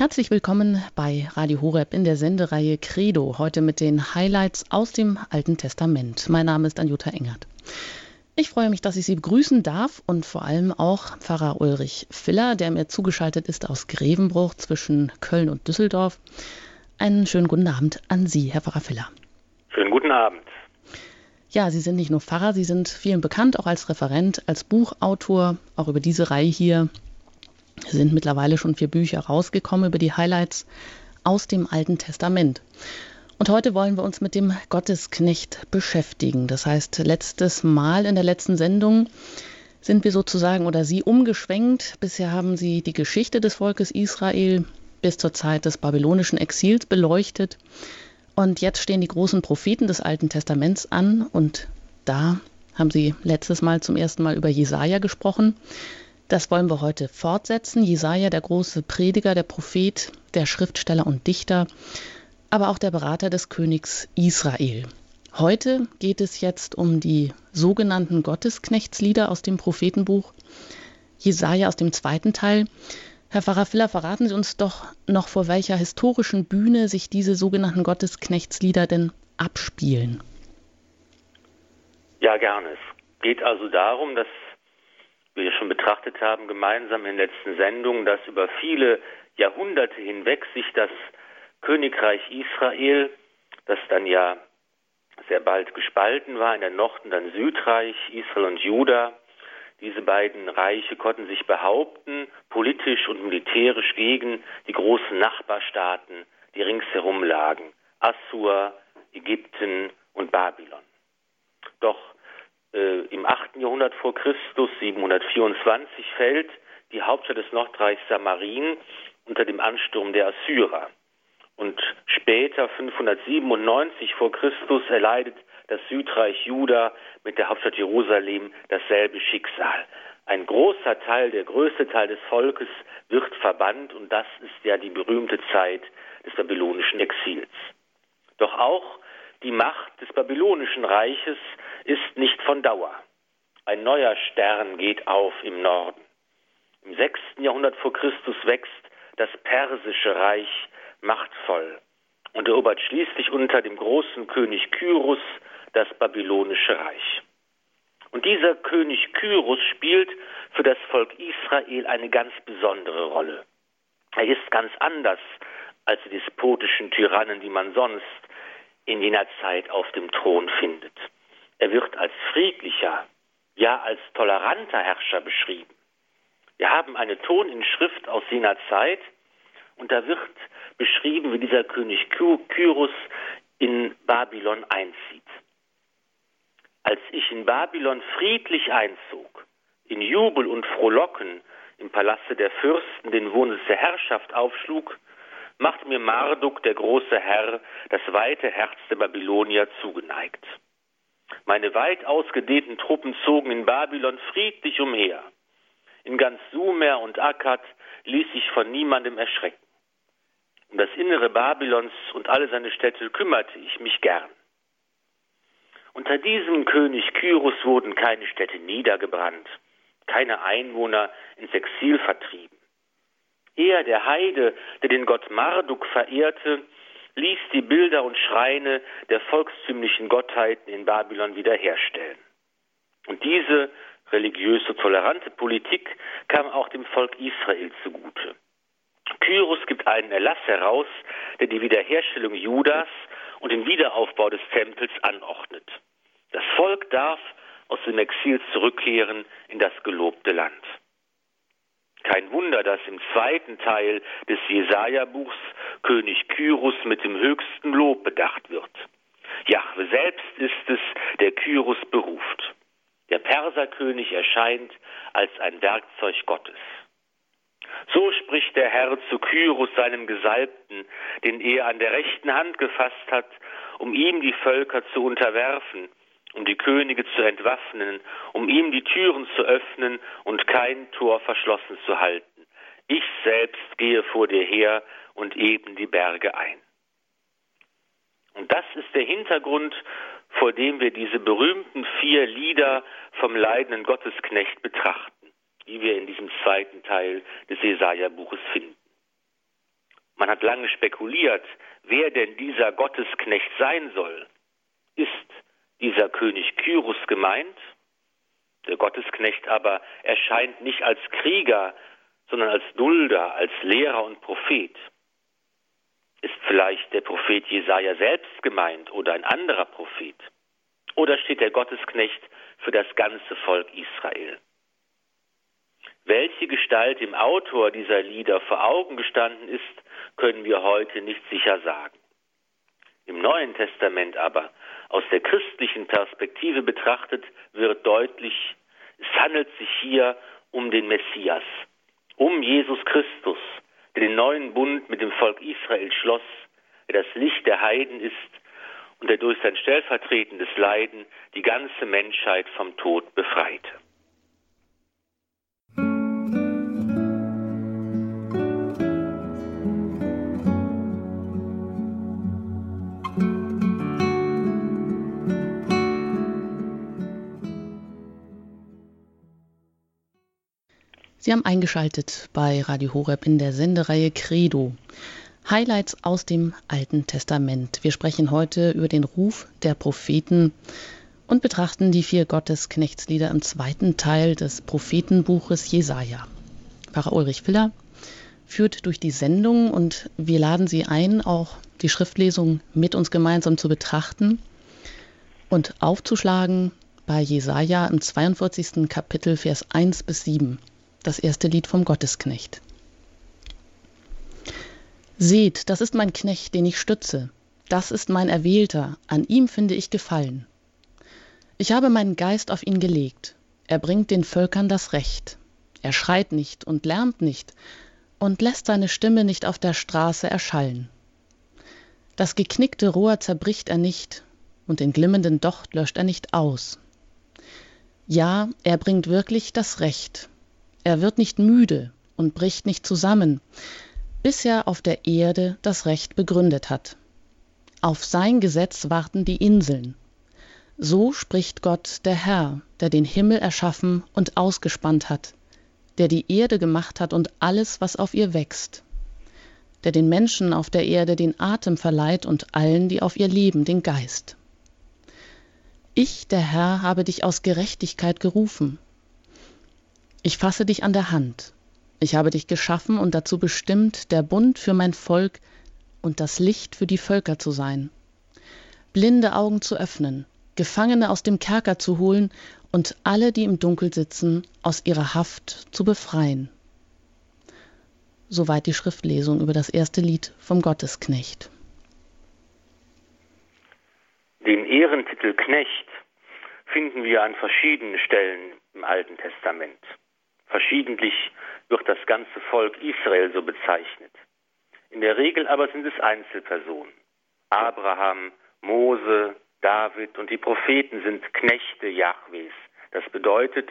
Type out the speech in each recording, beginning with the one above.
Herzlich willkommen bei Radio Horeb in der Sendereihe Credo, heute mit den Highlights aus dem Alten Testament. Mein Name ist Anjuta Engert. Ich freue mich, dass ich Sie begrüßen darf und vor allem auch Pfarrer Ulrich Filler, der mir zugeschaltet ist aus Grevenbruch zwischen Köln und Düsseldorf. Einen schönen guten Abend an Sie, Herr Pfarrer Filler. Schönen guten Abend. Ja, Sie sind nicht nur Pfarrer, Sie sind vielen bekannt, auch als Referent, als Buchautor, auch über diese Reihe hier sind mittlerweile schon vier Bücher rausgekommen über die Highlights aus dem Alten Testament. Und heute wollen wir uns mit dem Gottesknecht beschäftigen. Das heißt, letztes Mal in der letzten Sendung sind wir sozusagen oder Sie umgeschwenkt. Bisher haben Sie die Geschichte des Volkes Israel bis zur Zeit des babylonischen Exils beleuchtet. Und jetzt stehen die großen Propheten des Alten Testaments an. Und da haben Sie letztes Mal zum ersten Mal über Jesaja gesprochen. Das wollen wir heute fortsetzen. Jesaja, der große Prediger, der Prophet, der Schriftsteller und Dichter, aber auch der Berater des Königs Israel. Heute geht es jetzt um die sogenannten Gottesknechtslieder aus dem Prophetenbuch Jesaja aus dem zweiten Teil. Herr Pfarrer Filler, verraten Sie uns doch noch, vor welcher historischen Bühne sich diese sogenannten Gottesknechtslieder denn abspielen. Ja, gerne. Es geht also darum, dass wir schon betrachtet haben, gemeinsam in den letzten Sendungen, dass über viele Jahrhunderte hinweg sich das Königreich Israel, das dann ja sehr bald gespalten war, in der Nord- und dann Südreich, Israel und Juda, diese beiden Reiche konnten sich behaupten, politisch und militärisch gegen die großen Nachbarstaaten, die ringsherum lagen, Assur, Ägypten und Babylon. Doch äh, im 8. Jahrhundert vor Christus, 724, fällt die Hauptstadt des Nordreichs Samarin unter dem Ansturm der Assyrer. Und später, 597 vor Christus, erleidet das Südreich Juda mit der Hauptstadt Jerusalem dasselbe Schicksal. Ein großer Teil, der größte Teil des Volkes wird verbannt und das ist ja die berühmte Zeit des babylonischen Exils. Doch auch die Macht des babylonischen Reiches ist nicht von Dauer. Ein neuer Stern geht auf im Norden. Im sechsten Jahrhundert vor Christus wächst das persische Reich machtvoll und erobert schließlich unter dem großen König Kyrus das babylonische Reich. Und dieser König Kyrus spielt für das Volk Israel eine ganz besondere Rolle. Er ist ganz anders als die despotischen Tyrannen, die man sonst in jener Zeit auf dem Thron findet. Er wird als friedlicher, ja als toleranter Herrscher beschrieben. Wir haben eine Toninschrift aus jener Zeit und da wird beschrieben, wie dieser König Kyrus in Babylon einzieht. Als ich in Babylon friedlich einzog, in Jubel und Frohlocken im Palaste der Fürsten den Wohnsitz der Herrschaft aufschlug, macht mir Marduk, der große Herr, das weite Herz der Babylonier zugeneigt. Meine weit ausgedehnten Truppen zogen in Babylon friedlich umher. In ganz Sumer und Akkad ließ sich von niemandem erschrecken. Um das Innere Babylons und alle seine Städte kümmerte ich mich gern. Unter diesem König Kyrus wurden keine Städte niedergebrannt, keine Einwohner ins Exil vertrieben. Er, der Heide, der den Gott Marduk verehrte, ließ die Bilder und Schreine der volkstümlichen Gottheiten in Babylon wiederherstellen. Und diese religiöse, tolerante Politik kam auch dem Volk Israel zugute. Kyros gibt einen Erlass heraus, der die Wiederherstellung Judas und den Wiederaufbau des Tempels anordnet. Das Volk darf aus dem Exil zurückkehren in das gelobte Land. Kein Wunder, dass im zweiten Teil des Jesaja-Buchs König Kyrus mit dem höchsten Lob bedacht wird. Jahwe selbst ist es, der Kyrus beruft. Der Perserkönig erscheint als ein Werkzeug Gottes. So spricht der Herr zu Kyrus, seinem Gesalbten, den er an der rechten Hand gefasst hat, um ihm die Völker zu unterwerfen um die Könige zu entwaffnen, um ihm die Türen zu öffnen und kein Tor verschlossen zu halten. Ich selbst gehe vor dir her und eben die Berge ein. Und das ist der Hintergrund, vor dem wir diese berühmten vier Lieder vom leidenden Gottesknecht betrachten, die wir in diesem zweiten Teil des Jesaja-Buches finden. hat lange spekuliert, wer denn dieser Gottesknecht sein soll. Ist dieser König Kyrus gemeint? Der Gottesknecht aber erscheint nicht als Krieger, sondern als Dulder, als Lehrer und Prophet. Ist vielleicht der Prophet Jesaja selbst gemeint oder ein anderer Prophet? Oder steht der Gottesknecht für das ganze Volk Israel? Welche Gestalt dem Autor dieser Lieder vor Augen gestanden ist, können wir heute nicht sicher sagen. Im Neuen Testament aber, aus der christlichen Perspektive betrachtet, wird deutlich, es handelt sich hier um den Messias, um Jesus Christus, der den neuen Bund mit dem Volk Israel schloss, der das Licht der Heiden ist und der durch sein stellvertretendes Leiden die ganze Menschheit vom Tod befreite. Sie haben eingeschaltet bei Radio Horeb in der Sendereihe Credo. Highlights aus dem Alten Testament. Wir sprechen heute über den Ruf der Propheten und betrachten die vier Gottesknechtslieder im zweiten Teil des Prophetenbuches Jesaja. Pfarrer Ulrich Filler führt durch die Sendung und wir laden Sie ein, auch die Schriftlesung mit uns gemeinsam zu betrachten und aufzuschlagen bei Jesaja im 42. Kapitel, Vers 1 bis 7 das erste Lied vom Gottesknecht. Seht, das ist mein Knecht, den ich stütze, das ist mein Erwählter, an ihm finde ich Gefallen. Ich habe meinen Geist auf ihn gelegt, er bringt den Völkern das Recht, er schreit nicht und lärmt nicht und lässt seine Stimme nicht auf der Straße erschallen. Das geknickte Rohr zerbricht er nicht, und den glimmenden Docht löscht er nicht aus. Ja, er bringt wirklich das Recht, er wird nicht müde und bricht nicht zusammen, bis er auf der Erde das Recht begründet hat. Auf sein Gesetz warten die Inseln. So spricht Gott der Herr, der den Himmel erschaffen und ausgespannt hat, der die Erde gemacht hat und alles, was auf ihr wächst, der den Menschen auf der Erde den Atem verleiht und allen, die auf ihr leben, den Geist. Ich, der Herr, habe dich aus Gerechtigkeit gerufen, ich fasse dich an der Hand. Ich habe dich geschaffen und dazu bestimmt, der Bund für mein Volk und das Licht für die Völker zu sein. Blinde Augen zu öffnen, Gefangene aus dem Kerker zu holen und alle, die im Dunkel sitzen, aus ihrer Haft zu befreien. Soweit die Schriftlesung über das erste Lied vom Gottesknecht. Den Ehrentitel Knecht finden wir an verschiedenen Stellen im Alten Testament. Verschiedentlich wird das ganze Volk Israel so bezeichnet. In der Regel aber sind es Einzelpersonen. Abraham, Mose, David und die Propheten sind Knechte Jahwes. Das bedeutet,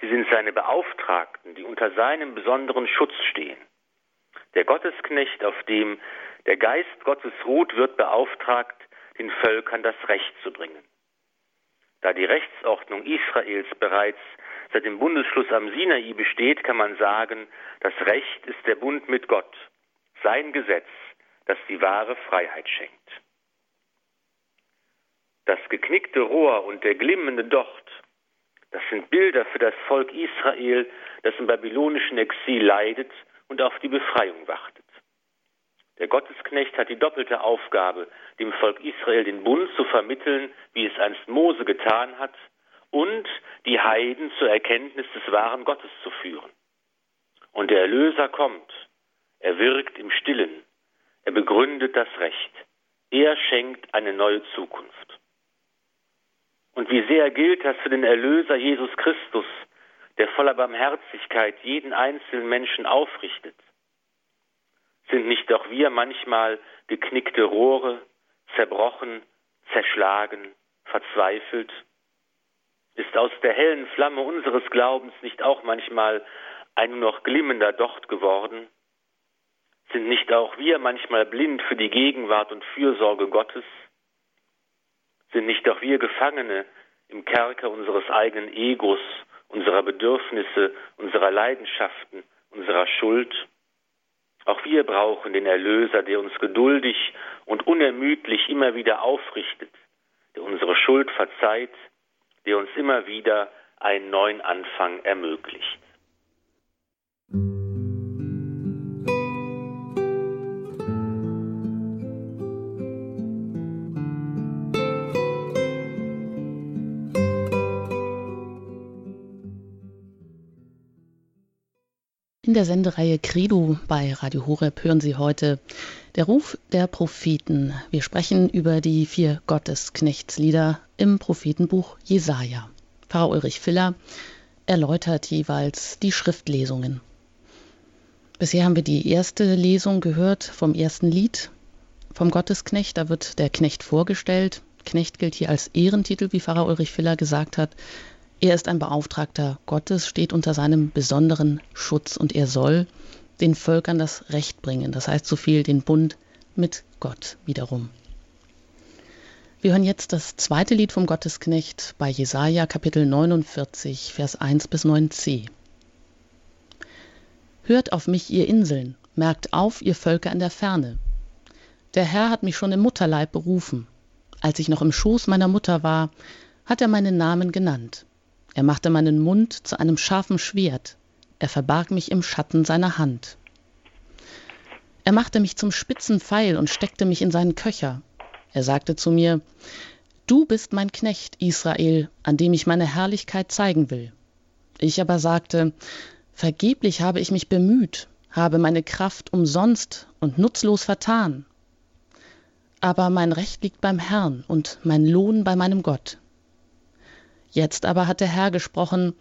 sie sind seine Beauftragten, die unter seinem besonderen Schutz stehen. Der Gottesknecht, auf dem der Geist Gottes ruht, wird beauftragt, den Völkern das Recht zu bringen. Da die Rechtsordnung Israels bereits seit dem Bundesschluss am Sinai besteht, kann man sagen, das Recht ist der Bund mit Gott, sein Gesetz, das die wahre Freiheit schenkt. Das geknickte Rohr und der glimmende Docht, das sind Bilder für das Volk Israel, das im babylonischen Exil leidet und auf die Befreiung wartet. Der Gottesknecht hat die doppelte Aufgabe, dem Volk Israel den Bund zu vermitteln, wie es einst Mose getan hat, und die Heiden zur Erkenntnis des wahren Gottes zu führen. Und der Erlöser kommt, er wirkt im Stillen, er begründet das Recht, er schenkt eine neue Zukunft. Und wie sehr gilt das für den Erlöser Jesus Christus, der voller Barmherzigkeit jeden einzelnen Menschen aufrichtet? Sind nicht auch wir manchmal geknickte Rohre, zerbrochen, zerschlagen, verzweifelt ist aus der hellen Flamme unseres Glaubens nicht auch manchmal ein nur noch glimmender Docht geworden? Sind nicht auch wir manchmal blind für die Gegenwart und Fürsorge Gottes? Sind nicht auch wir Gefangene im Kerker unseres eigenen Egos, unserer Bedürfnisse, unserer Leidenschaften, unserer Schuld? Auch wir brauchen den Erlöser, der uns geduldig und unermüdlich immer wieder aufrichtet, der unsere Schuld verzeiht, der uns immer wieder einen neuen Anfang ermöglicht. In der Sendereihe Credo bei Radio Horeb hören Sie heute der Ruf der Propheten. Wir sprechen über die vier Gottesknechtslieder im Prophetenbuch Jesaja. Pfarrer Ulrich Filler erläutert jeweils die Schriftlesungen. Bisher haben wir die erste Lesung gehört vom ersten Lied vom Gottesknecht. Da wird der Knecht vorgestellt. Knecht gilt hier als Ehrentitel, wie Pfarrer Ulrich Filler gesagt hat. Er ist ein Beauftragter Gottes, steht unter seinem besonderen Schutz und er soll den Völkern das Recht bringen. Das heißt so viel den Bund mit Gott wiederum. Wir hören jetzt das zweite Lied vom Gottesknecht bei Jesaja Kapitel 49, Vers 1 bis 9c. Hört auf mich, ihr Inseln, merkt auf, ihr Völker in der Ferne. Der Herr hat mich schon im Mutterleib berufen. Als ich noch im Schoß meiner Mutter war, hat er meinen Namen genannt. Er machte meinen Mund zu einem scharfen Schwert, er verbarg mich im Schatten seiner Hand. Er machte mich zum spitzen Pfeil und steckte mich in seinen Köcher. Er sagte zu mir, Du bist mein Knecht, Israel, an dem ich meine Herrlichkeit zeigen will. Ich aber sagte, Vergeblich habe ich mich bemüht, habe meine Kraft umsonst und nutzlos vertan. Aber mein Recht liegt beim Herrn und mein Lohn bei meinem Gott. Jetzt aber hat der Herr gesprochen,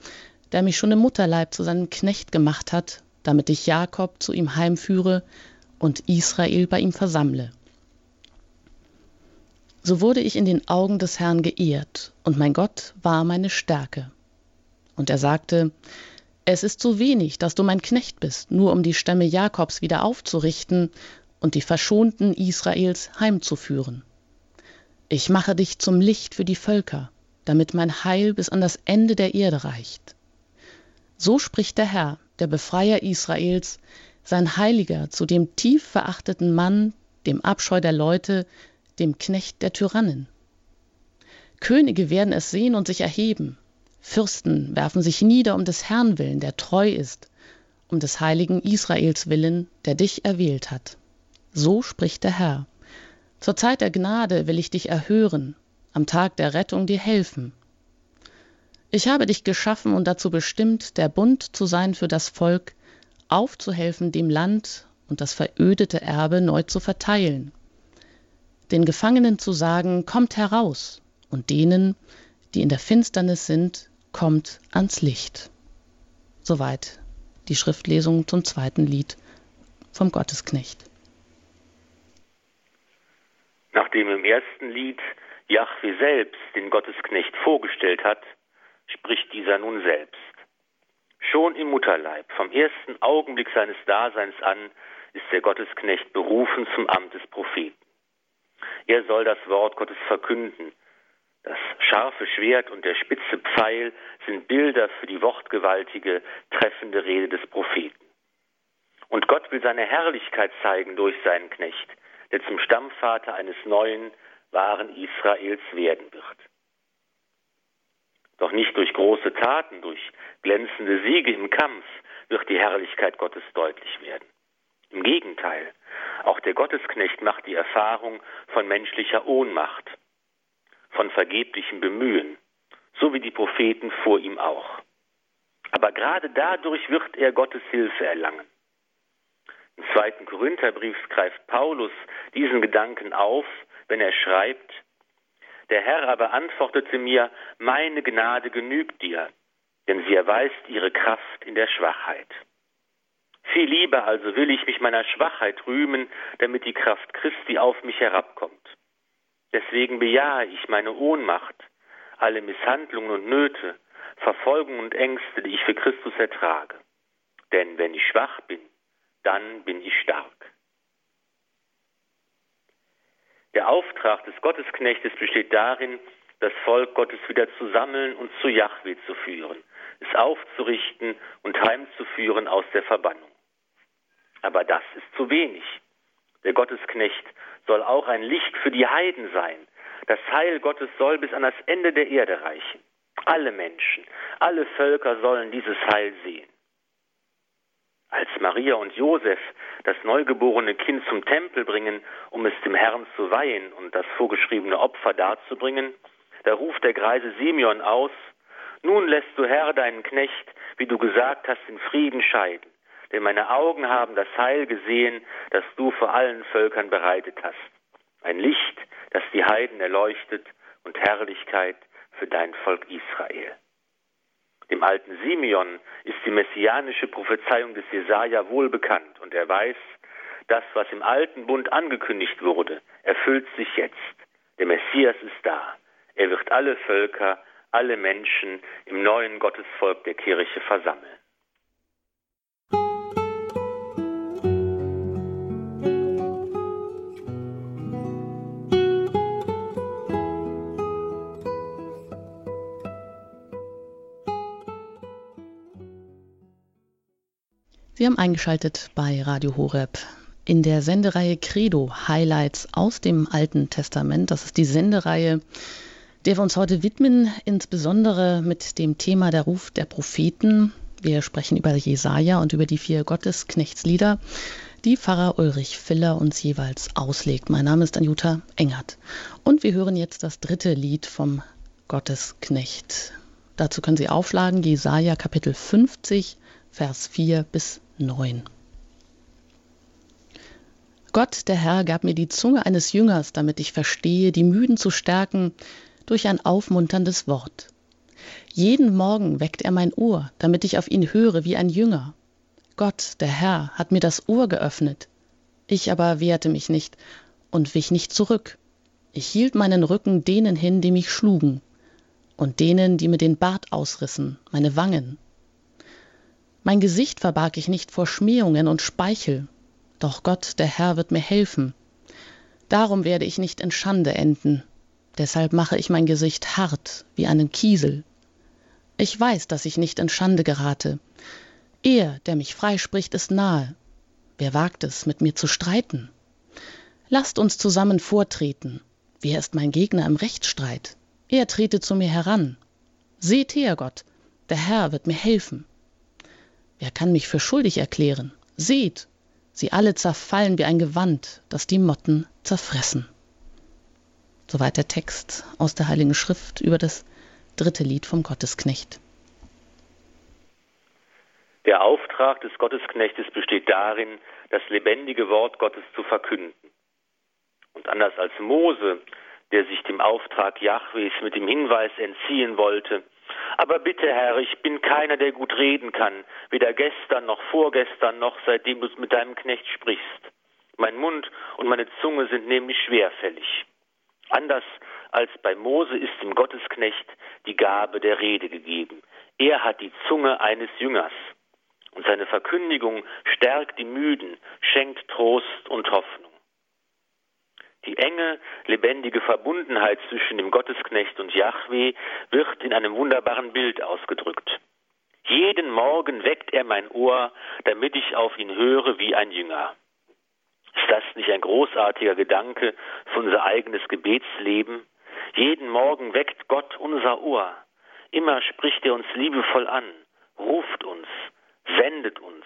der mich schon im Mutterleib zu seinem Knecht gemacht hat, damit ich Jakob zu ihm heimführe und Israel bei ihm versammle. So wurde ich in den Augen des Herrn geehrt, und mein Gott war meine Stärke. Und er sagte, es ist zu wenig, dass du mein Knecht bist, nur um die Stämme Jakobs wieder aufzurichten und die Verschonten Israels heimzuführen. Ich mache dich zum Licht für die Völker, damit mein Heil bis an das Ende der Erde reicht. So spricht der Herr, der Befreier Israels, sein Heiliger zu dem tief verachteten Mann, dem Abscheu der Leute, dem Knecht der Tyrannen. Könige werden es sehen und sich erheben, Fürsten werfen sich nieder um des Herrn willen, der treu ist, um des heiligen Israels willen, der dich erwählt hat. So spricht der Herr. Zur Zeit der Gnade will ich dich erhören, am Tag der Rettung dir helfen. Ich habe dich geschaffen und dazu bestimmt, der Bund zu sein für das Volk, aufzuhelfen, dem Land und das verödete Erbe neu zu verteilen. Den Gefangenen zu sagen, kommt heraus, und denen, die in der Finsternis sind, kommt ans Licht. Soweit die Schriftlesung zum zweiten Lied vom Gottesknecht. Nachdem im ersten Lied Jahwe selbst den Gottesknecht vorgestellt hat, spricht dieser nun selbst. Schon im Mutterleib, vom ersten Augenblick seines Daseins an, ist der Gottesknecht berufen zum Amt des Propheten. Er soll das Wort Gottes verkünden. Das scharfe Schwert und der spitze Pfeil sind Bilder für die wortgewaltige, treffende Rede des Propheten. Und Gott will seine Herrlichkeit zeigen durch seinen Knecht, der zum Stammvater eines neuen, wahren Israels werden wird. Doch nicht durch große Taten, durch glänzende Siege im Kampf wird die Herrlichkeit Gottes deutlich werden. Im Gegenteil, auch der Gottesknecht macht die Erfahrung von menschlicher Ohnmacht, von vergeblichem Bemühen, so wie die Propheten vor ihm auch. Aber gerade dadurch wird er Gottes Hilfe erlangen. Im zweiten Korintherbrief greift Paulus diesen Gedanken auf, wenn er schreibt, der Herr aber antwortete mir, meine Gnade genügt dir, denn sie erweist ihre Kraft in der Schwachheit. Viel lieber also will ich mich meiner Schwachheit rühmen, damit die Kraft Christi auf mich herabkommt. Deswegen bejahe ich meine Ohnmacht, alle Misshandlungen und Nöte, Verfolgung und Ängste, die ich für Christus ertrage. Denn wenn ich schwach bin, dann bin ich stark. Der Auftrag des Gottesknechtes besteht darin, das Volk Gottes wieder zu sammeln und zu Yahweh zu führen, es aufzurichten und heimzuführen aus der Verbannung. Aber das ist zu wenig. Der Gottesknecht soll auch ein Licht für die Heiden sein. Das Heil Gottes soll bis an das Ende der Erde reichen. Alle Menschen, alle Völker sollen dieses Heil sehen. Als Maria und Josef das neugeborene Kind zum Tempel bringen, um es dem Herrn zu weihen und das vorgeschriebene Opfer darzubringen, da ruft der greise Simeon aus, nun lässt du Herr deinen Knecht, wie du gesagt hast, in Frieden scheiden, denn meine Augen haben das Heil gesehen, das du vor allen Völkern bereitet hast. Ein Licht, das die Heiden erleuchtet und Herrlichkeit für dein Volk Israel. Dem alten Simeon ist die messianische Prophezeiung des Jesaja wohl bekannt und er weiß, das, was im alten Bund angekündigt wurde, erfüllt sich jetzt. Der Messias ist da. Er wird alle Völker, alle Menschen im neuen Gottesvolk der Kirche versammeln. Sie haben eingeschaltet bei Radio Horeb in der Sendereihe Credo Highlights aus dem Alten Testament. Das ist die Sendereihe, der wir uns heute widmen, insbesondere mit dem Thema der Ruf der Propheten. Wir sprechen über Jesaja und über die vier Gottesknechtslieder, die Pfarrer Ulrich Filler uns jeweils auslegt. Mein Name ist Anjuta Engert und wir hören jetzt das dritte Lied vom Gottesknecht. Dazu können Sie aufschlagen Jesaja Kapitel 50, Vers 4 bis 9. Gott, der Herr, gab mir die Zunge eines Jüngers, damit ich verstehe, die Müden zu stärken durch ein aufmunterndes Wort. Jeden Morgen weckt er mein Ohr, damit ich auf ihn höre wie ein Jünger. Gott, der Herr, hat mir das Ohr geöffnet. Ich aber wehrte mich nicht und wich nicht zurück. Ich hielt meinen Rücken denen hin, die mich schlugen, und denen, die mir den Bart ausrissen, meine Wangen. Mein Gesicht verbarg ich nicht vor Schmähungen und Speichel. Doch Gott, der Herr, wird mir helfen. Darum werde ich nicht in Schande enden. Deshalb mache ich mein Gesicht hart wie einen Kiesel. Ich weiß, dass ich nicht in Schande gerate. Er, der mich freispricht, ist nahe. Wer wagt es, mit mir zu streiten? Lasst uns zusammen vortreten. Wer ist mein Gegner im Rechtsstreit? Er trete zu mir heran. Seht her, Gott, der Herr wird mir helfen. Wer kann mich für schuldig erklären? Seht, sie alle zerfallen wie ein Gewand, das die Motten zerfressen. Soweit der Text aus der Heiligen Schrift über das dritte Lied vom Gottesknecht. Der Auftrag des Gottesknechtes besteht darin, das lebendige Wort Gottes zu verkünden. Und anders als Mose, der sich dem Auftrag Jahwes mit dem Hinweis entziehen wollte, aber bitte, Herr, ich bin keiner, der gut reden kann, weder gestern noch vorgestern noch seitdem du mit deinem Knecht sprichst. Mein Mund und meine Zunge sind nämlich schwerfällig. Anders als bei Mose ist dem Gottesknecht die Gabe der Rede gegeben. Er hat die Zunge eines Jüngers. Und seine Verkündigung stärkt die Müden, schenkt Trost und Hoffnung. Die enge, lebendige Verbundenheit zwischen dem Gottesknecht und Yahweh wird in einem wunderbaren Bild ausgedrückt. Jeden Morgen weckt er mein Ohr, damit ich auf ihn höre wie ein Jünger. Ist das nicht ein großartiger Gedanke für unser eigenes Gebetsleben? Jeden Morgen weckt Gott unser Ohr. Immer spricht er uns liebevoll an, ruft uns, sendet uns.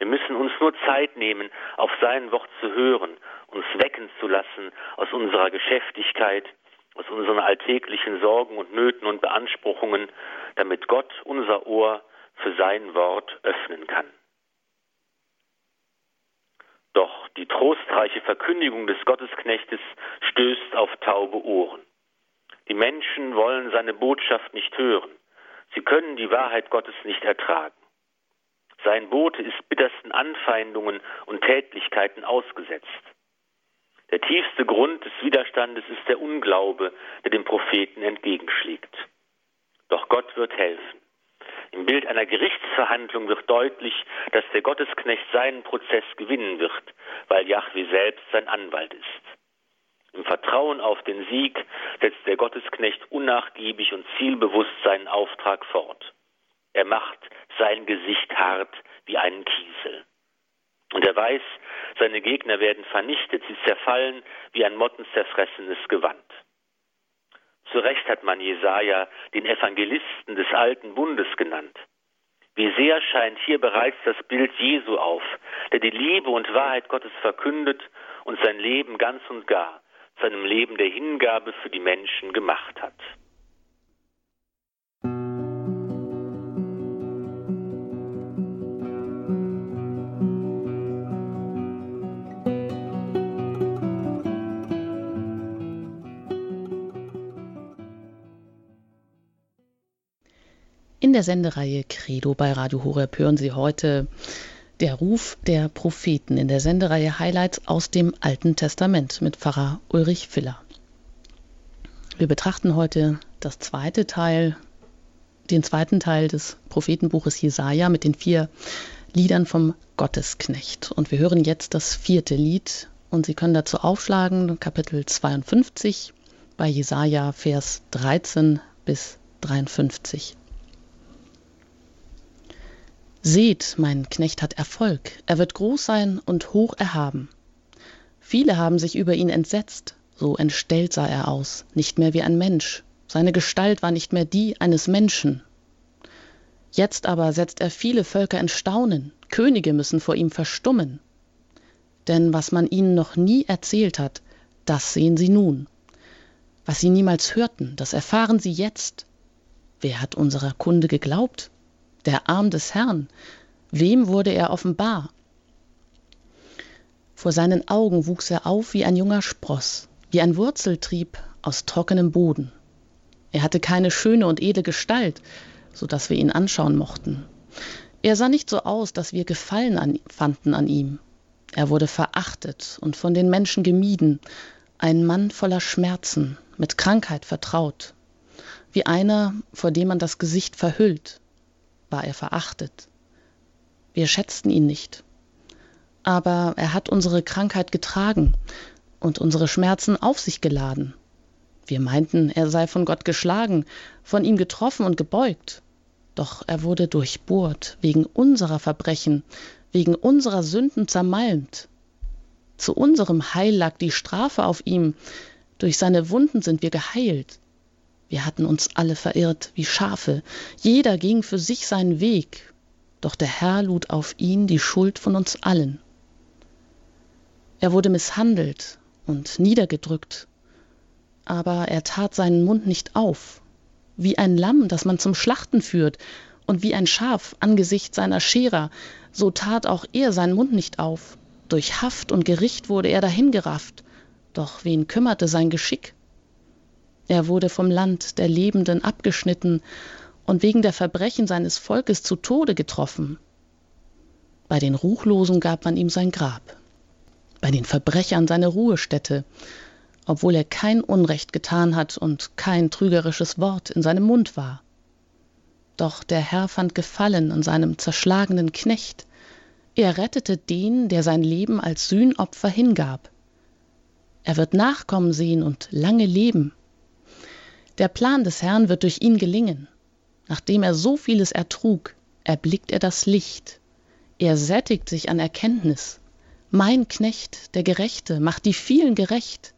Wir müssen uns nur Zeit nehmen, auf sein Wort zu hören, uns wecken zu lassen aus unserer Geschäftigkeit, aus unseren alltäglichen Sorgen und Nöten und Beanspruchungen, damit Gott unser Ohr für sein Wort öffnen kann. Doch die trostreiche Verkündigung des Gottesknechtes stößt auf taube Ohren. Die Menschen wollen seine Botschaft nicht hören. Sie können die Wahrheit Gottes nicht ertragen. Sein Bote ist bittersten Anfeindungen und Tätlichkeiten ausgesetzt. Der tiefste Grund des Widerstandes ist der Unglaube, der dem Propheten entgegenschlägt. Doch Gott wird helfen. Im Bild einer Gerichtsverhandlung wird deutlich, dass der Gottesknecht seinen Prozess gewinnen wird, weil Yahweh selbst sein Anwalt ist. Im Vertrauen auf den Sieg setzt der Gottesknecht unnachgiebig und zielbewusst seinen Auftrag fort. Er macht sein Gesicht hart wie einen Kiesel. Und er weiß, seine Gegner werden vernichtet, sie zerfallen wie ein mottenzerfressenes Gewand. Zu Recht hat man Jesaja den Evangelisten des alten Bundes genannt. Wie sehr scheint hier bereits das Bild Jesu auf, der die Liebe und Wahrheit Gottes verkündet und sein Leben ganz und gar zu einem Leben der Hingabe für die Menschen gemacht hat. In der Sendereihe Credo bei Radio Horeb hören Sie heute der Ruf der Propheten in der Sendereihe Highlights aus dem Alten Testament mit Pfarrer Ulrich Filler. Wir betrachten heute das zweite Teil, den zweiten Teil des Prophetenbuches Jesaja mit den vier Liedern vom Gottesknecht. Und wir hören jetzt das vierte Lied und Sie können dazu aufschlagen, Kapitel 52 bei Jesaja, Vers 13 bis 53. Seht, mein Knecht hat Erfolg, er wird groß sein und hoch erhaben. Viele haben sich über ihn entsetzt, so entstellt sah er aus, nicht mehr wie ein Mensch, seine Gestalt war nicht mehr die eines Menschen. Jetzt aber setzt er viele Völker in Staunen, Könige müssen vor ihm verstummen. Denn was man ihnen noch nie erzählt hat, das sehen sie nun. Was sie niemals hörten, das erfahren sie jetzt. Wer hat unserer Kunde geglaubt? Der Arm des Herrn. Wem wurde er offenbar? Vor seinen Augen wuchs er auf wie ein junger Spross, wie ein Wurzeltrieb aus trockenem Boden. Er hatte keine schöne und edle Gestalt, so dass wir ihn anschauen mochten. Er sah nicht so aus, dass wir Gefallen an, fanden an ihm. Er wurde verachtet und von den Menschen gemieden, ein Mann voller Schmerzen, mit Krankheit vertraut, wie einer, vor dem man das Gesicht verhüllt, war er verachtet. Wir schätzten ihn nicht. Aber er hat unsere Krankheit getragen und unsere Schmerzen auf sich geladen. Wir meinten, er sei von Gott geschlagen, von ihm getroffen und gebeugt. Doch er wurde durchbohrt, wegen unserer Verbrechen, wegen unserer Sünden zermalmt. Zu unserem Heil lag die Strafe auf ihm, durch seine Wunden sind wir geheilt. Wir hatten uns alle verirrt wie Schafe, jeder ging für sich seinen Weg, doch der Herr lud auf ihn die Schuld von uns allen. Er wurde misshandelt und niedergedrückt, aber er tat seinen Mund nicht auf, wie ein Lamm, das man zum Schlachten führt, und wie ein Schaf angesichts seiner Scherer, so tat auch er seinen Mund nicht auf. Durch Haft und Gericht wurde er dahingerafft, doch wen kümmerte sein Geschick? Er wurde vom Land der Lebenden abgeschnitten und wegen der Verbrechen seines Volkes zu Tode getroffen. Bei den Ruchlosen gab man ihm sein Grab, bei den Verbrechern seine Ruhestätte, obwohl er kein Unrecht getan hat und kein trügerisches Wort in seinem Mund war. Doch der Herr fand Gefallen an seinem zerschlagenen Knecht. Er rettete den, der sein Leben als Sühnopfer hingab. Er wird Nachkommen sehen und lange leben. Der Plan des Herrn wird durch ihn gelingen. Nachdem er so vieles ertrug, erblickt er das Licht. Er sättigt sich an Erkenntnis. Mein Knecht, der Gerechte, macht die vielen gerecht.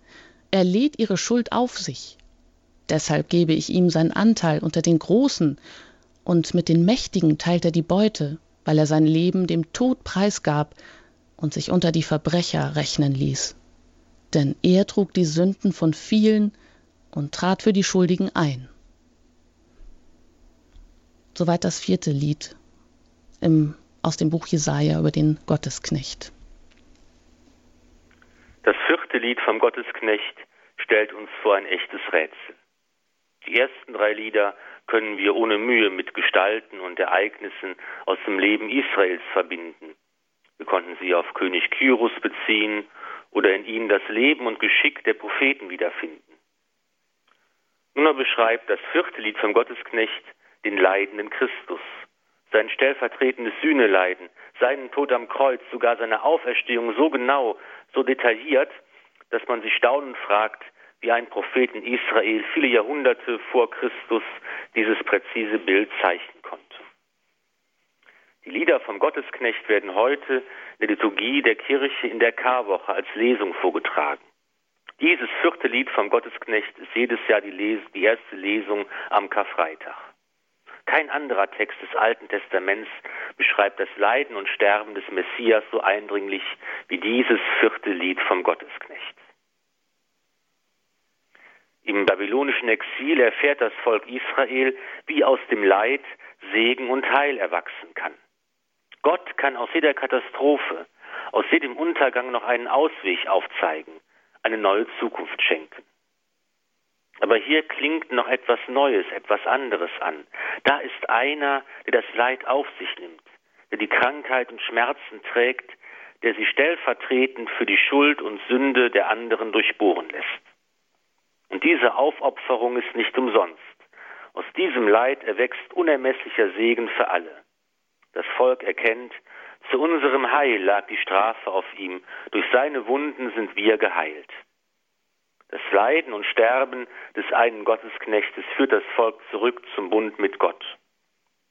Er lädt ihre Schuld auf sich. Deshalb gebe ich ihm seinen Anteil unter den Großen, und mit den Mächtigen teilt er die Beute, weil er sein Leben dem Tod preisgab und sich unter die Verbrecher rechnen ließ. Denn er trug die Sünden von vielen und trat für die Schuldigen ein. Soweit das vierte Lied im, aus dem Buch Jesaja über den Gottesknecht. Das vierte Lied vom Gottesknecht stellt uns vor ein echtes Rätsel. Die ersten drei Lieder können wir ohne Mühe mit Gestalten und Ereignissen aus dem Leben Israels verbinden. Wir konnten sie auf König Kyrus beziehen oder in ihnen das Leben und Geschick der Propheten wiederfinden. Nun beschreibt das vierte Lied vom Gottesknecht den leidenden Christus, sein stellvertretendes Sühneleiden, seinen Tod am Kreuz, sogar seine Auferstehung so genau, so detailliert, dass man sich staunend fragt, wie ein Prophet in Israel viele Jahrhunderte vor Christus dieses präzise Bild zeichnen konnte. Die Lieder vom Gottesknecht werden heute der Liturgie der Kirche in der Karwoche als Lesung vorgetragen. Dieses vierte Lied vom Gottesknecht ist jedes Jahr die, Les die erste Lesung am Karfreitag. Kein anderer Text des Alten Testaments beschreibt das Leiden und Sterben des Messias so eindringlich wie dieses vierte Lied vom Gottesknecht. Im babylonischen Exil erfährt das Volk Israel, wie aus dem Leid Segen und Heil erwachsen kann. Gott kann aus jeder Katastrophe, aus jedem Untergang noch einen Ausweg aufzeigen, eine neue Zukunft schenken. Aber hier klingt noch etwas Neues, etwas anderes an. Da ist einer, der das Leid auf sich nimmt, der die Krankheit und Schmerzen trägt, der sie stellvertretend für die Schuld und Sünde der anderen durchbohren lässt. Und diese Aufopferung ist nicht umsonst. Aus diesem Leid erwächst unermesslicher Segen für alle. Das Volk erkennt, zu unserem Heil lag die Strafe auf ihm, durch seine Wunden sind wir geheilt. Das Leiden und Sterben des einen Gottesknechtes führt das Volk zurück zum Bund mit Gott.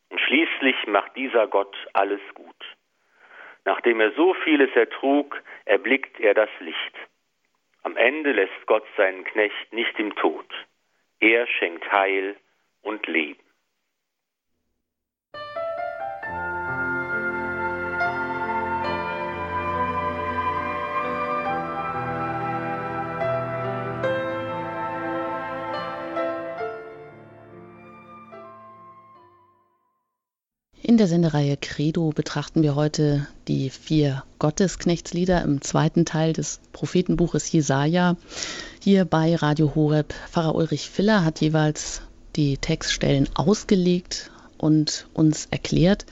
Und schließlich macht dieser Gott alles gut. Nachdem er so vieles ertrug, erblickt er das Licht. Am Ende lässt Gott seinen Knecht nicht im Tod. Er schenkt Heil und Leben. In der Sendereihe Credo betrachten wir heute die vier Gottesknechtslieder im zweiten Teil des Prophetenbuches Jesaja. Hier bei Radio Horeb. Pfarrer Ulrich Filler hat jeweils die Textstellen ausgelegt und uns erklärt.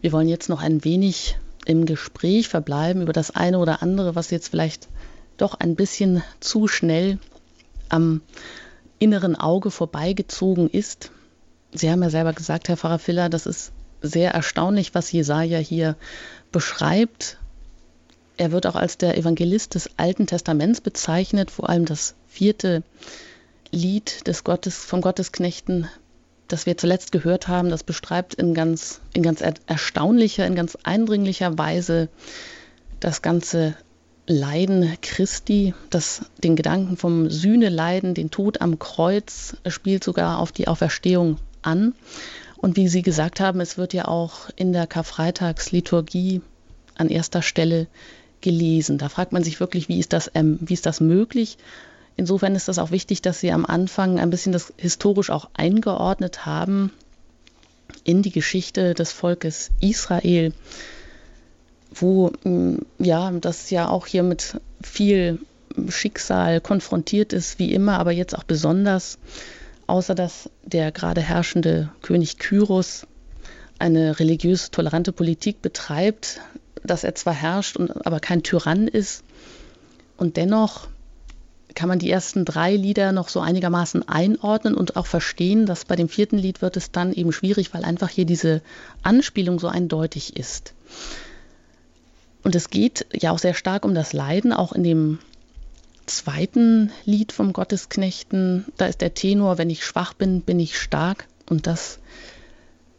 Wir wollen jetzt noch ein wenig im Gespräch verbleiben über das eine oder andere, was jetzt vielleicht doch ein bisschen zu schnell am inneren Auge vorbeigezogen ist. Sie haben ja selber gesagt, Herr Pfarrer Filler, das ist sehr erstaunlich, was Jesaja hier beschreibt. Er wird auch als der Evangelist des Alten Testaments bezeichnet, vor allem das vierte Lied des Gottes, vom Gottesknechten, das wir zuletzt gehört haben, das beschreibt in ganz, in ganz erstaunlicher, in ganz eindringlicher Weise das ganze Leiden Christi, das den Gedanken vom Sühneleiden, den Tod am Kreuz, spielt sogar auf die Auferstehung an. Und wie Sie gesagt haben, es wird ja auch in der Karfreitagsliturgie an erster Stelle gelesen. Da fragt man sich wirklich, wie ist das, ähm, wie ist das möglich? Insofern ist das auch wichtig, dass Sie am Anfang ein bisschen das historisch auch eingeordnet haben in die Geschichte des Volkes Israel, wo mm, ja das ja auch hier mit viel Schicksal konfrontiert ist, wie immer, aber jetzt auch besonders außer dass der gerade herrschende König Kyros eine religiös tolerante Politik betreibt, dass er zwar herrscht, und, aber kein Tyrann ist. Und dennoch kann man die ersten drei Lieder noch so einigermaßen einordnen und auch verstehen, dass bei dem vierten Lied wird es dann eben schwierig, weil einfach hier diese Anspielung so eindeutig ist. Und es geht ja auch sehr stark um das Leiden, auch in dem zweiten Lied vom Gottesknechten, da ist der Tenor, wenn ich schwach bin, bin ich stark. Und das,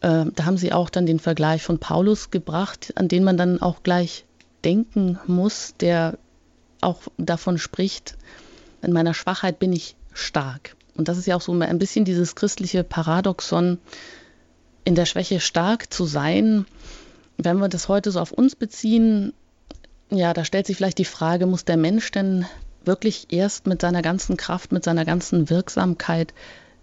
äh, da haben sie auch dann den Vergleich von Paulus gebracht, an den man dann auch gleich denken muss, der auch davon spricht, in meiner Schwachheit bin ich stark. Und das ist ja auch so ein bisschen dieses christliche Paradoxon, in der Schwäche stark zu sein. Wenn wir das heute so auf uns beziehen, ja, da stellt sich vielleicht die Frage, muss der Mensch denn wirklich erst mit seiner ganzen Kraft, mit seiner ganzen Wirksamkeit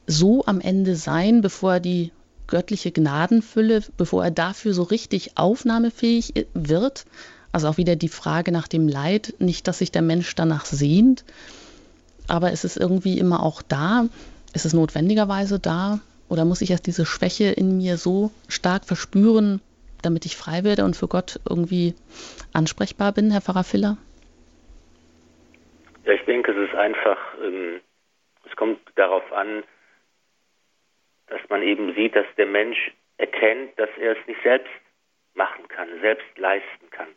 so am Ende sein, bevor er die göttliche Gnadenfülle, bevor er dafür so richtig aufnahmefähig wird. Also auch wieder die Frage nach dem Leid, nicht, dass sich der Mensch danach sehnt, aber ist es irgendwie immer auch da? Ist es notwendigerweise da? Oder muss ich erst diese Schwäche in mir so stark verspüren, damit ich frei werde und für Gott irgendwie ansprechbar bin, Herr Pfarrer Filler? Ja, ich denke, es ist einfach, ähm, es kommt darauf an, dass man eben sieht, dass der Mensch erkennt, dass er es nicht selbst machen kann, selbst leisten kann.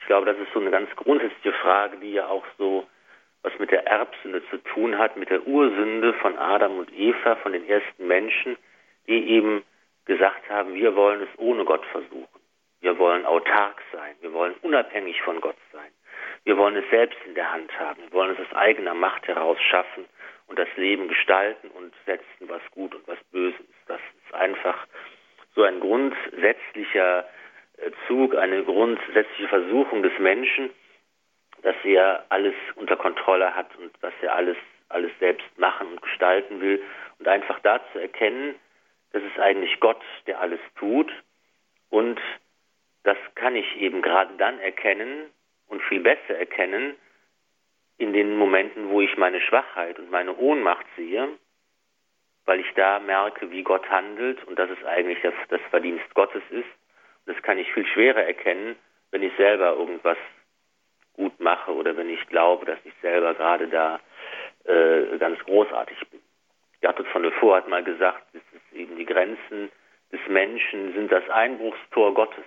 Ich glaube, das ist so eine ganz grundsätzliche Frage, die ja auch so was mit der Erbsünde zu tun hat, mit der Ursünde von Adam und Eva, von den ersten Menschen, die eben gesagt haben, wir wollen es ohne Gott versuchen. Wir wollen autark sein. Wir wollen wollen unabhängig von Gott sein. Wir wollen es selbst in der Hand haben. Wir wollen es aus eigener Macht heraus schaffen und das Leben gestalten und setzen, was gut und was böse ist. Das ist einfach so ein grundsätzlicher äh, Zug, eine grundsätzliche Versuchung des Menschen, dass er alles unter Kontrolle hat und dass er alles, alles selbst machen und gestalten will und einfach da zu erkennen, das ist eigentlich Gott, der alles tut und das kann ich eben gerade dann erkennen und viel besser erkennen in den Momenten, wo ich meine Schwachheit und meine Ohnmacht sehe, weil ich da merke, wie Gott handelt und dass es eigentlich das, das Verdienst Gottes ist. Und das kann ich viel schwerer erkennen, wenn ich selber irgendwas gut mache oder wenn ich glaube, dass ich selber gerade da äh, ganz großartig bin. Gertrud von Vor hat mal gesagt, es ist eben die Grenzen des Menschen sind das Einbruchstor Gottes.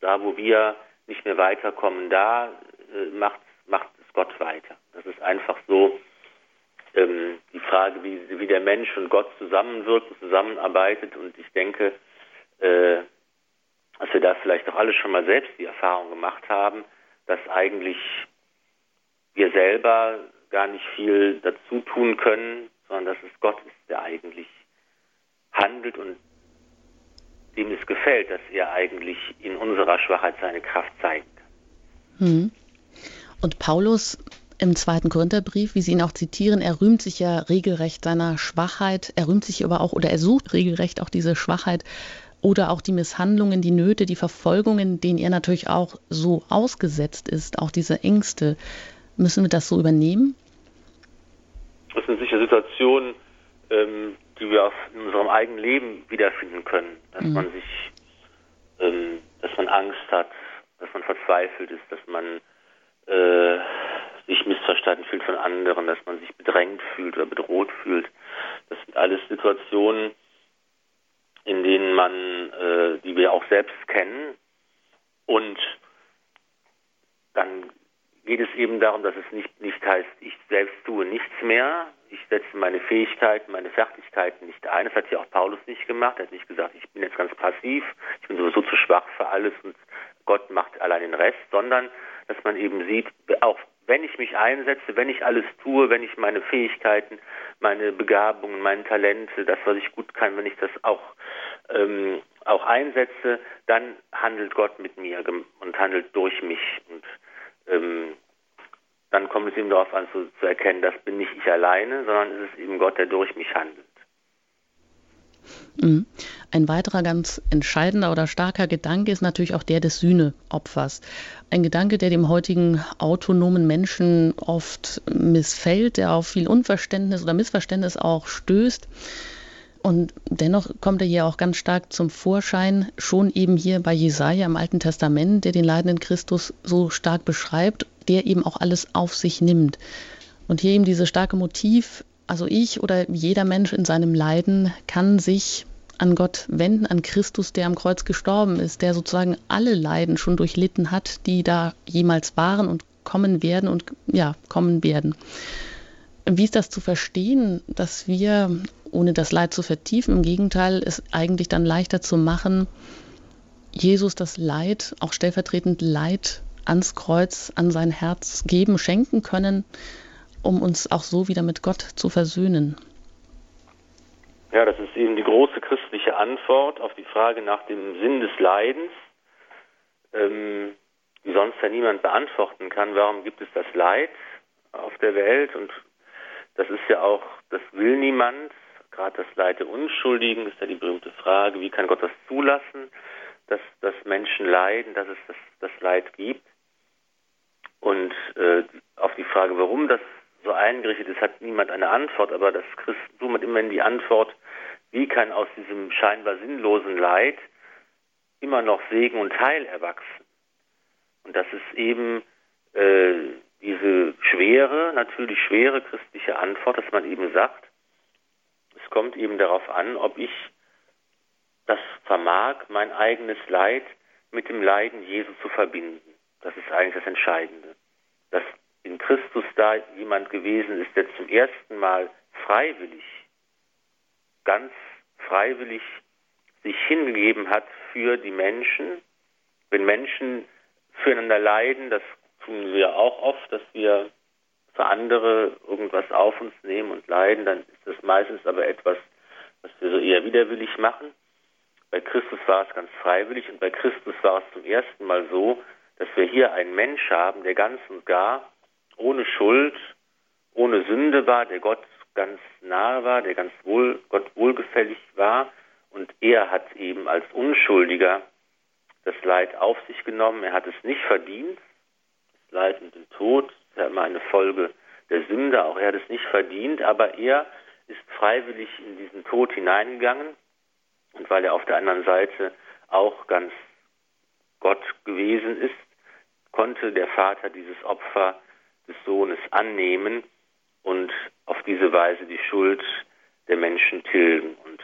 Da, wo wir nicht mehr weiterkommen, da äh, macht, macht es Gott weiter. Das ist einfach so ähm, die Frage, wie, wie der Mensch und Gott zusammenwirkt und zusammenarbeitet. Und ich denke, äh, dass wir da vielleicht auch alle schon mal selbst die Erfahrung gemacht haben, dass eigentlich wir selber gar nicht viel dazu tun können, sondern dass es Gott ist, der eigentlich handelt und dem es gefällt, dass er eigentlich in unserer Schwachheit seine Kraft zeigt. Hm. Und Paulus im zweiten Korintherbrief, wie Sie ihn auch zitieren, er rühmt sich ja regelrecht seiner Schwachheit, er rühmt sich aber auch oder er sucht regelrecht auch diese Schwachheit oder auch die Misshandlungen, die Nöte, die Verfolgungen, denen er natürlich auch so ausgesetzt ist, auch diese Ängste. Müssen wir das so übernehmen? Das sind sicher Situationen, ähm, die wir in unserem eigenen Leben wiederfinden können. Dass mhm. man sich, ähm, dass man Angst hat, dass man verzweifelt ist, dass man äh, sich missverstanden fühlt von anderen, dass man sich bedrängt fühlt oder bedroht fühlt. Das sind alles Situationen, in denen man, äh, die wir auch selbst kennen. Und dann geht es eben darum, dass es nicht, nicht heißt, ich selbst tue nichts mehr, ich setze meine Fähigkeiten, meine Fertigkeiten nicht ein. Das hat ja auch Paulus nicht gemacht. Er hat nicht gesagt, ich bin jetzt ganz passiv, ich bin sowieso zu schwach für alles und Gott macht allein den Rest, sondern dass man eben sieht, auch wenn ich mich einsetze, wenn ich alles tue, wenn ich meine Fähigkeiten, meine Begabungen, meine Talente, das, was ich gut kann, wenn ich das auch, ähm, auch einsetze, dann handelt Gott mit mir und handelt durch mich. Und ähm, dann kommt es eben darauf an zu, zu erkennen, das bin nicht ich alleine, sondern es ist eben Gott, der durch mich handelt. Mhm. Ein weiterer ganz entscheidender oder starker Gedanke ist natürlich auch der des Sühneopfers. Ein Gedanke, der dem heutigen autonomen Menschen oft missfällt, der auf viel Unverständnis oder Missverständnis auch stößt. Und dennoch kommt er hier auch ganz stark zum Vorschein, schon eben hier bei Jesaja im Alten Testament, der den leidenden Christus so stark beschreibt, der eben auch alles auf sich nimmt. Und hier eben dieses starke Motiv, also ich oder jeder Mensch in seinem Leiden kann sich an Gott wenden, an Christus, der am Kreuz gestorben ist, der sozusagen alle Leiden schon durchlitten hat, die da jemals waren und kommen werden und ja, kommen werden. Wie ist das zu verstehen, dass wir, ohne das Leid zu vertiefen, im Gegenteil, es eigentlich dann leichter zu machen, Jesus das Leid, auch stellvertretend Leid ans Kreuz, an sein Herz geben, schenken können, um uns auch so wieder mit Gott zu versöhnen? Ja, das ist eben die große christliche Antwort auf die Frage nach dem Sinn des Leidens, ähm, die sonst ja niemand beantworten kann. Warum gibt es das Leid auf der Welt? Und das ist ja auch, das will niemand. Gerade das Leid der Unschuldigen ist ja die berühmte Frage, wie kann Gott das zulassen, dass, dass Menschen leiden, dass es das, das Leid gibt? Und äh, auf die Frage, warum das so eingerichtet ist, hat niemand eine Antwort, aber das Christentum hat immerhin die Antwort, wie kann aus diesem scheinbar sinnlosen Leid immer noch Segen und Heil erwachsen? Und das ist eben äh, diese schwere, natürlich schwere christliche Antwort, dass man eben sagt, es kommt eben darauf an, ob ich das vermag, mein eigenes Leid mit dem Leiden Jesu zu verbinden. Das ist eigentlich das Entscheidende. Dass in Christus da jemand gewesen ist, der zum ersten Mal freiwillig, ganz freiwillig sich hingegeben hat für die Menschen. Wenn Menschen füreinander leiden, das tun wir auch oft, dass wir für andere irgendwas auf uns nehmen und leiden, dann ist das meistens aber etwas, was wir so eher widerwillig machen. Bei Christus war es ganz freiwillig und bei Christus war es zum ersten Mal so, dass wir hier einen Mensch haben, der ganz und gar ohne Schuld, ohne Sünde war, der Gott ganz nahe war, der ganz wohl, Gott wohlgefällig war und er hat eben als Unschuldiger das Leid auf sich genommen. Er hat es nicht verdient, das Leid und den Tod, immer eine Folge der Sünde, auch er hat es nicht verdient, aber er ist freiwillig in diesen Tod hineingegangen und weil er auf der anderen Seite auch ganz Gott gewesen ist, konnte der Vater dieses Opfer des Sohnes annehmen und auf diese Weise die Schuld der Menschen tilgen. Und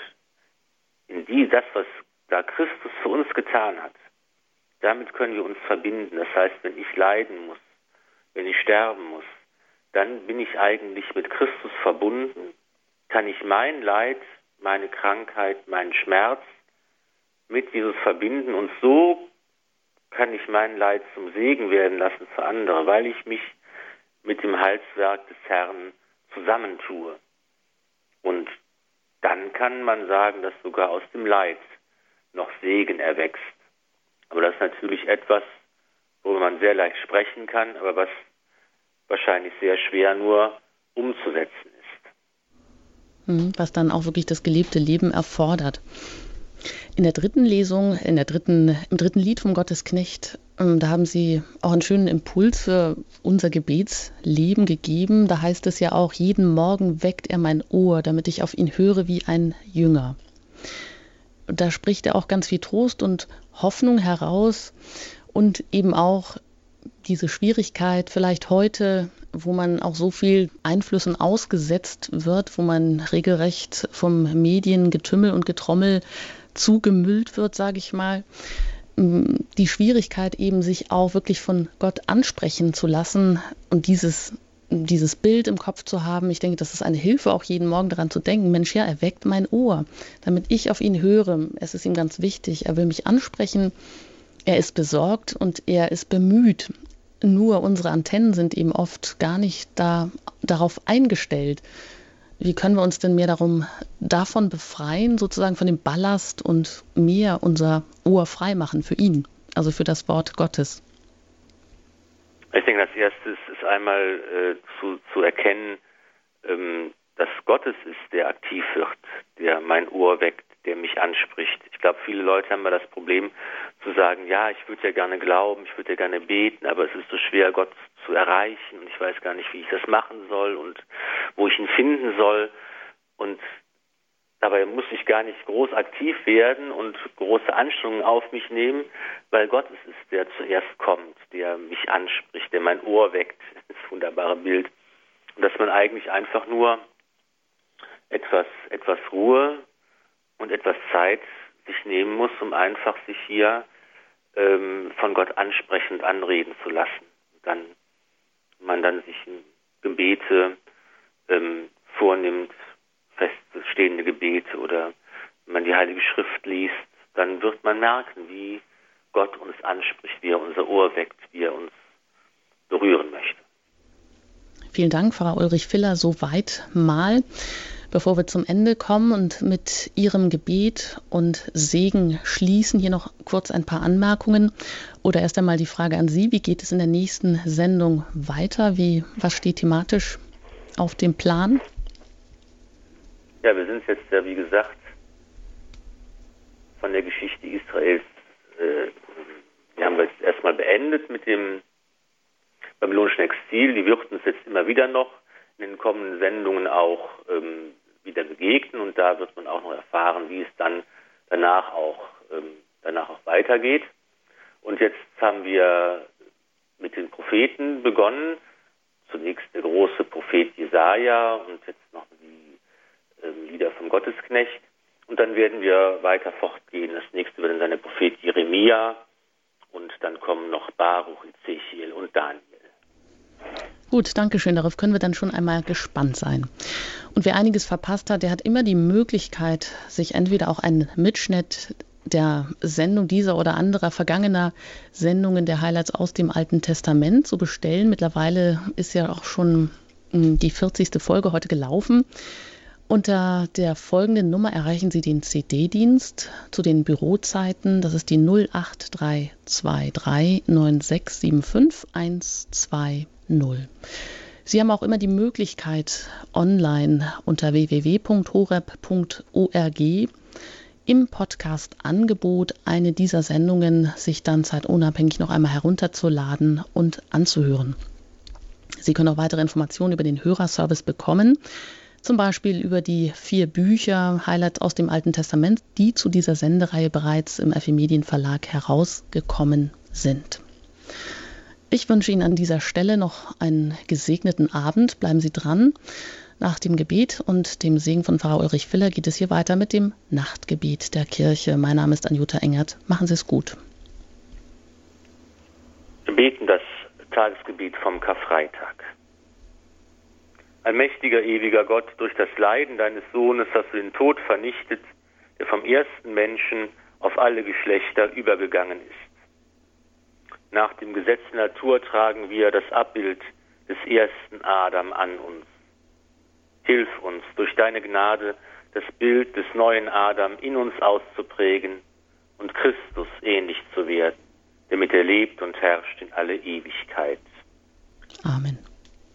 in die, das, was da Christus für uns getan hat, damit können wir uns verbinden. Das heißt, wenn ich leiden muss, wenn ich sterben muss, dann bin ich eigentlich mit Christus verbunden, kann ich mein Leid, meine Krankheit, meinen Schmerz mit Jesus verbinden und so kann ich mein Leid zum Segen werden lassen für andere, weil ich mich mit dem Heilswerk des Herrn zusammentue. Und dann kann man sagen, dass sogar aus dem Leid noch Segen erwächst. Aber das ist natürlich etwas, worüber man sehr leicht sprechen kann, aber was wahrscheinlich sehr schwer nur umzusetzen ist. Hm, was dann auch wirklich das gelebte Leben erfordert. In der dritten Lesung, in der dritten, im dritten Lied vom Gottesknecht, ähm, da haben Sie auch einen schönen Impuls für unser Gebetsleben gegeben. Da heißt es ja auch, jeden Morgen weckt er mein Ohr, damit ich auf ihn höre wie ein Jünger. Da spricht er auch ganz viel Trost und Hoffnung heraus und eben auch diese Schwierigkeit vielleicht heute, wo man auch so viel Einflüssen ausgesetzt wird, wo man regelrecht vom Mediengetümmel und Getrommel zugemüllt wird, sage ich mal, die Schwierigkeit eben, sich auch wirklich von Gott ansprechen zu lassen und dieses, dieses Bild im Kopf zu haben. Ich denke, das ist eine Hilfe, auch jeden Morgen daran zu denken, Mensch, ja, er weckt mein Ohr, damit ich auf ihn höre. Es ist ihm ganz wichtig. Er will mich ansprechen. Er ist besorgt und er ist bemüht. Nur unsere Antennen sind eben oft gar nicht da, darauf eingestellt. Wie können wir uns denn mehr darum davon befreien, sozusagen von dem Ballast und mehr unser Ohr frei machen für ihn, also für das Wort Gottes? Ich denke, als erstes ist einmal äh, zu, zu erkennen, ähm, dass Gottes ist, der aktiv wird, der mein Ohr weckt, der mich anspricht. Ich glaube, viele Leute haben immer das Problem zu sagen, ja, ich würde ja gerne glauben, ich würde ja gerne beten, aber es ist so schwer, Gott zu erreichen und ich weiß gar nicht, wie ich das machen soll und wo ich ihn finden soll. Und dabei muss ich gar nicht groß aktiv werden und große Anstrengungen auf mich nehmen, weil Gott es ist, der zuerst kommt, der mich anspricht, der mein Ohr weckt. Das wunderbare Bild. Und dass man eigentlich einfach nur etwas, etwas Ruhe und etwas Zeit sich nehmen muss, um einfach sich hier ähm, von Gott ansprechend anreden zu lassen. Dann man dann sich Gebete ähm, vornimmt, feststehende Gebete oder wenn man die Heilige Schrift liest, dann wird man merken, wie Gott uns anspricht, wie er unser Ohr weckt, wie er uns berühren möchte. Vielen Dank, Frau Ulrich Filler, soweit mal. Bevor wir zum Ende kommen und mit Ihrem Gebet und Segen schließen, hier noch kurz ein paar Anmerkungen. Oder erst einmal die Frage an Sie, wie geht es in der nächsten Sendung weiter? Wie, was steht thematisch auf dem Plan? Ja, wir sind jetzt ja, wie gesagt, von der Geschichte Israels, äh, wir haben jetzt erstmal beendet mit dem babylonischen Exil. Die wird uns jetzt immer wieder noch in den kommenden Sendungen auch ähm, wieder begegnen und da wird man auch noch erfahren, wie es dann danach auch, ähm, danach auch weitergeht. Und jetzt haben wir mit den Propheten begonnen. Zunächst der große Prophet Jesaja und jetzt noch die ähm, Lieder vom Gottesknecht. Und dann werden wir weiter fortgehen. Das nächste wird dann der Prophet Jeremia und dann kommen noch Baruch, Ezechiel und Daniel. Gut, danke schön. Darauf können wir dann schon einmal gespannt sein. Und wer einiges verpasst hat, der hat immer die Möglichkeit, sich entweder auch einen Mitschnitt der Sendung dieser oder anderer vergangener Sendungen der Highlights aus dem Alten Testament zu bestellen. Mittlerweile ist ja auch schon hm, die 40. Folge heute gelaufen. Unter der folgenden Nummer erreichen Sie den CD-Dienst zu den Bürozeiten. Das ist die 08323 9675 120. Sie haben auch immer die Möglichkeit, online unter www.horeb.org im Podcast-Angebot eine dieser Sendungen sich dann zeitunabhängig noch einmal herunterzuladen und anzuhören. Sie können auch weitere Informationen über den Hörerservice bekommen, zum Beispiel über die vier Bücher Highlights aus dem Alten Testament, die zu dieser Sendereihe bereits im FE Medien Verlag herausgekommen sind. Ich wünsche Ihnen an dieser Stelle noch einen gesegneten Abend. Bleiben Sie dran. Nach dem Gebet und dem Segen von Pfarrer Ulrich Filler geht es hier weiter mit dem Nachtgebet der Kirche. Mein Name ist Anjuta Engert. Machen Sie es gut. Wir beten das Tagesgebet vom Karfreitag. Allmächtiger, ewiger Gott, durch das Leiden deines Sohnes hast du den Tod vernichtet, der vom ersten Menschen auf alle Geschlechter übergegangen ist. Nach dem Gesetz der Natur tragen wir das Abbild des ersten Adam an uns. Hilf uns durch deine Gnade, das Bild des neuen Adam in uns auszuprägen und Christus ähnlich zu werden, damit er lebt und herrscht in alle Ewigkeit. Amen.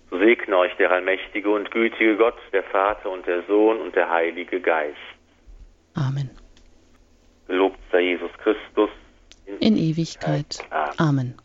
So segne euch der allmächtige und gütige Gott, der Vater und der Sohn und der Heilige Geist. Amen. Gelobt sei Jesus Christus in, Ewigkeit. Amen.